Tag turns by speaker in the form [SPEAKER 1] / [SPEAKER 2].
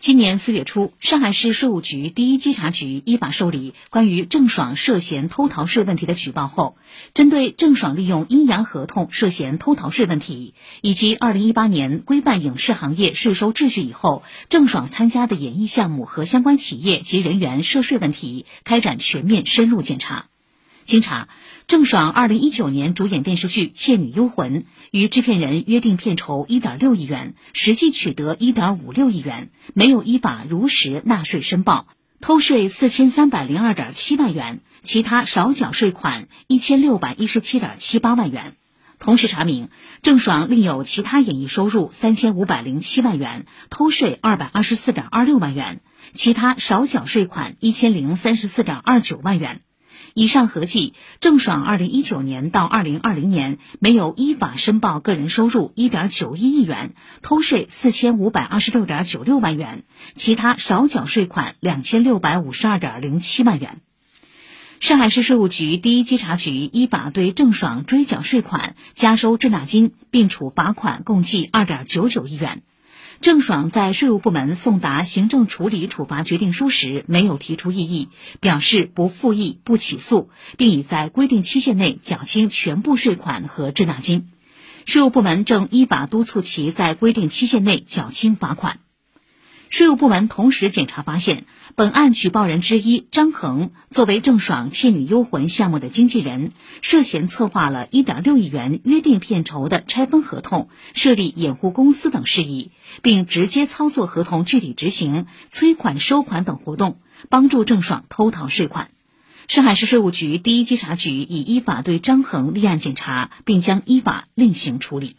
[SPEAKER 1] 今年四月初，上海市税务局第一稽查局依法受理关于郑爽涉嫌偷逃税问题的举报后，针对郑爽利用阴阳合同涉嫌偷逃税问题，以及二零一八年规范影视行业税收秩序以后，郑爽参加的演艺项目和相关企业及人员涉税问题，开展全面深入检查。经查，郑爽二零一九年主演电视剧《倩女幽魂》，与制片人约定片酬一点六亿元，实际取得一点五六亿元，没有依法如实纳税申报，偷税四千三百零二点七万元，其他少缴税款一千六百一十七点七八万元。同时查明，郑爽另有其他演艺收入三千五百零七万元，偷税二百二十四点二六万元，其他少缴税款一千零三十四点二九万元。以上合计，郑爽二零一九年到二零二零年没有依法申报个人收入一点九一亿元，偷税四千五百二十六点九六万元，其他少缴税款两千六百五十二点零七万元。上海市税务局第一稽查局依法对郑爽追缴税款、加收滞纳金，并处罚款共计二点九九亿元。郑爽在税务部门送达行政处理处罚决定书时，没有提出异议，表示不复议、不起诉，并已在规定期限内缴清全部税款和滞纳金。税务部门正依法督促其在规定期限内缴清罚款。税务部门同时检查发现，本案举报人之一张恒作为郑爽《倩女幽魂》项目的经纪人，涉嫌策划了1.6亿元约定片酬的拆分合同、设立掩护公司等事宜，并直接操作合同具体执行、催款收款等活动，帮助郑爽偷逃税款。上海市税务局第一稽查局已依法对张恒立案检查，并将依法另行处理。